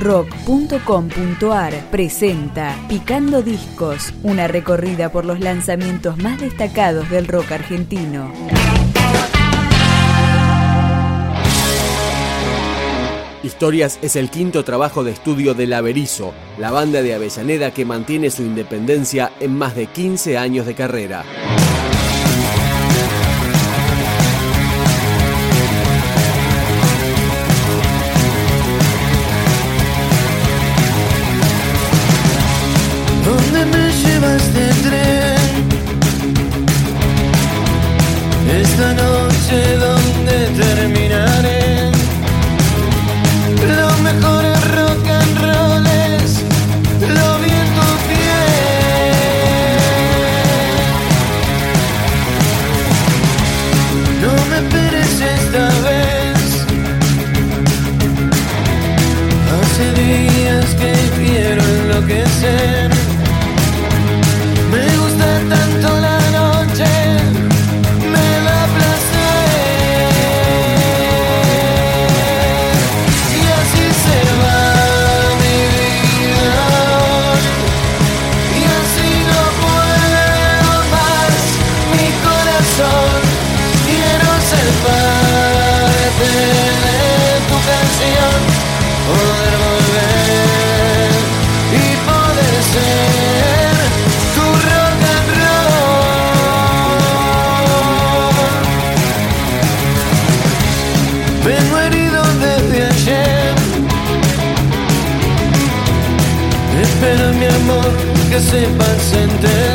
rock.com.ar presenta Picando Discos, una recorrida por los lanzamientos más destacados del rock argentino. Historias es el quinto trabajo de estudio de La Berizo, la banda de Avellaneda que mantiene su independencia en más de 15 años de carrera. Poder volver y poder ser tu rock and roll. Vengo herido desde ayer. Espero mi amor que sepas entender.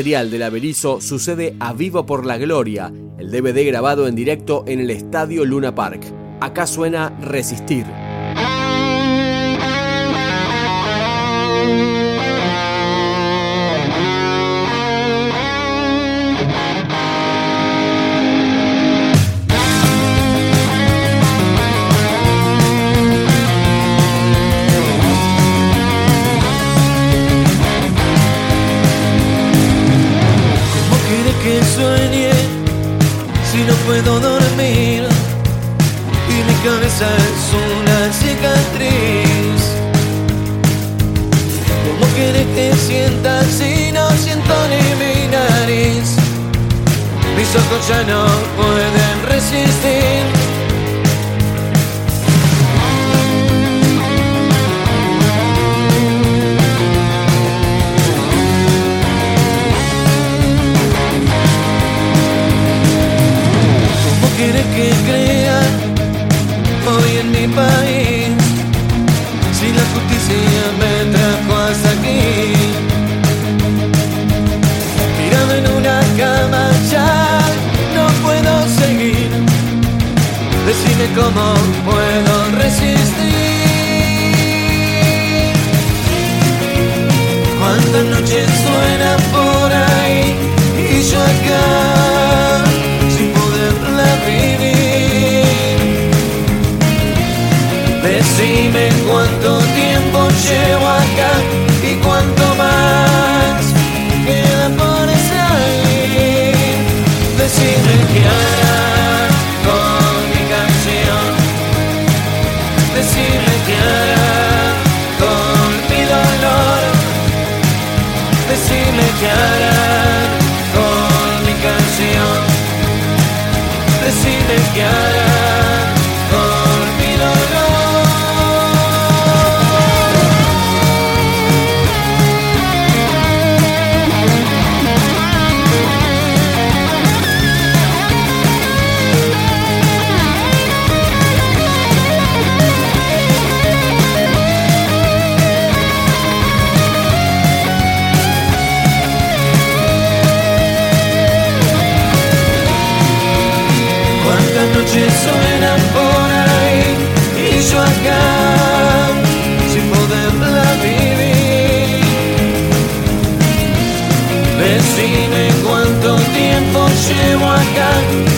Material del Averizo sucede a Vivo por la Gloria, el DVD grabado en directo en el Estadio Luna Park. Acá suena Resistir. Sueñe si no puedo dormir? Y mi cabeza es una cicatriz. ¿Cómo quiere que sienta si no siento ni mi nariz? Mis ojos ya no pueden resistir. Acá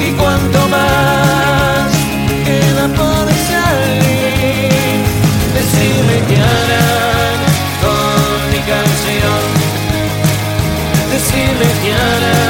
y cuánto más queda por salir. Decime qué harán con mi canción. Decime qué harán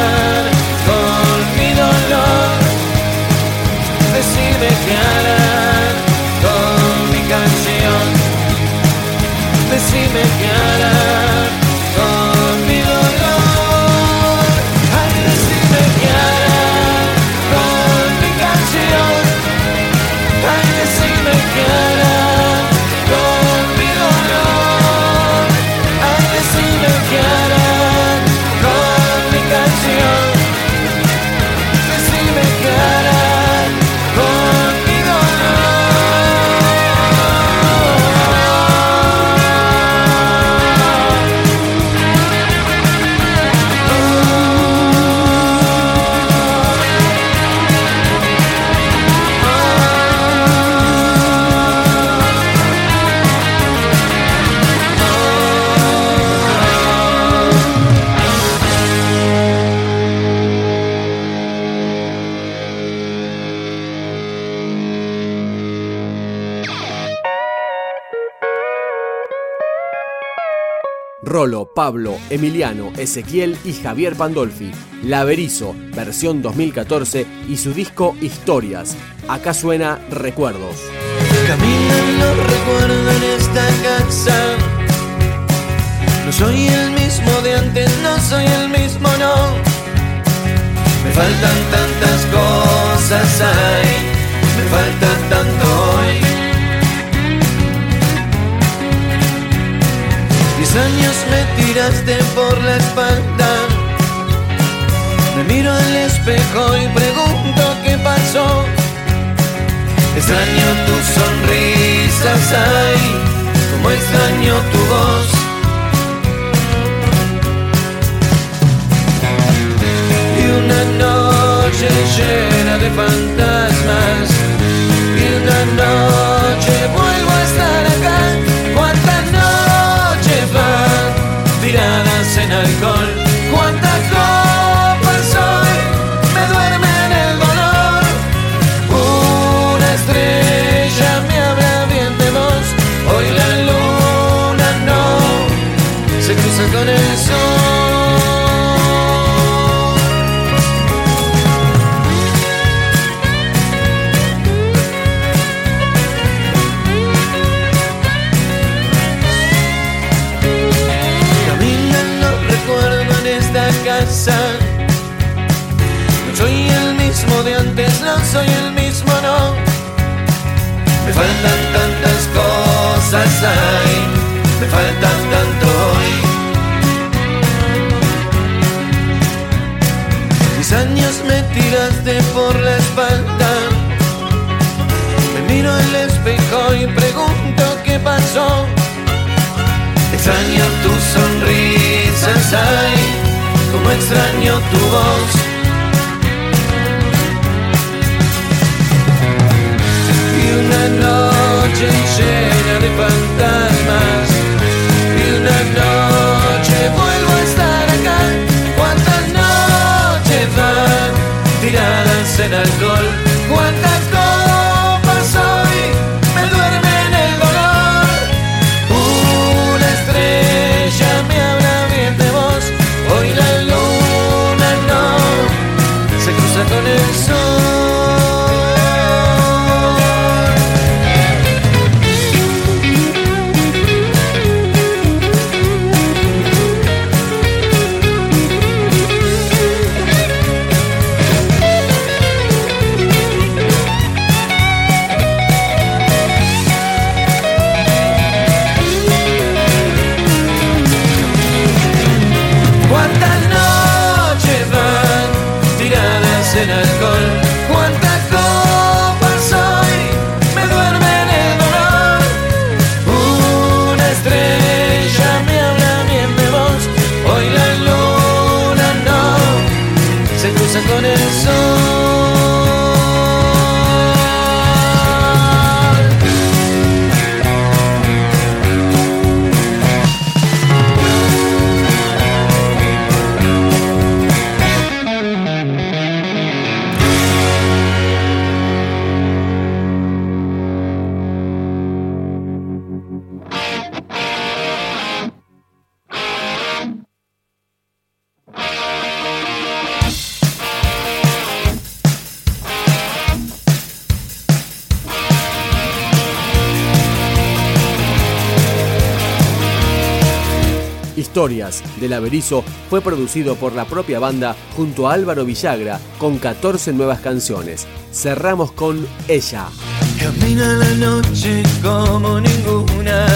Rolo, Pablo, Emiliano, Ezequiel y Javier Pandolfi. Laberizo, versión 2014 y su disco Historias. Acá suena Recuerdos. Caminan los recuerdos en esta casa. No soy el mismo de antes, no soy el mismo, no. Me faltan tantas cosas, ay, me falta tanto hoy. Diez años me tiraste por la espalda. Me miro al espejo y pregunto qué pasó. Extraño tus sonrisas, ay, como extraño tu voz. Y una noche llena de fantasmas, Mis años me tiraste por la espalda. Me miro al espejo y pregunto qué pasó. Extraño tus sonrisas, ay, como extraño tu voz. Y una noche llena de fantasmas, se cruza con el sol. Historias del Averizo fue producido por la propia banda junto a Álvaro Villagra con 14 nuevas canciones. Cerramos con Ella. Camina la noche como ninguna.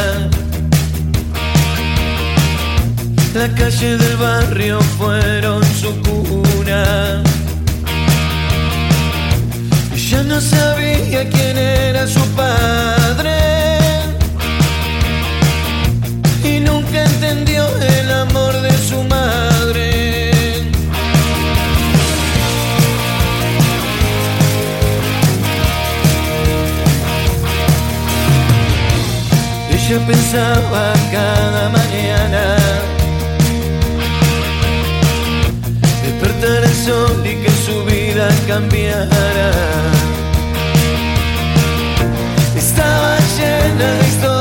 La calle del barrio fueron su cuna. Ya no sabía quién era su padre. pensaba cada mañana. Despertar el sol y que su vida cambiara. Estaba llena de historias.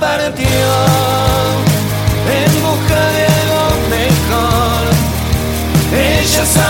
partió en busca de algo mejor. Ella sabe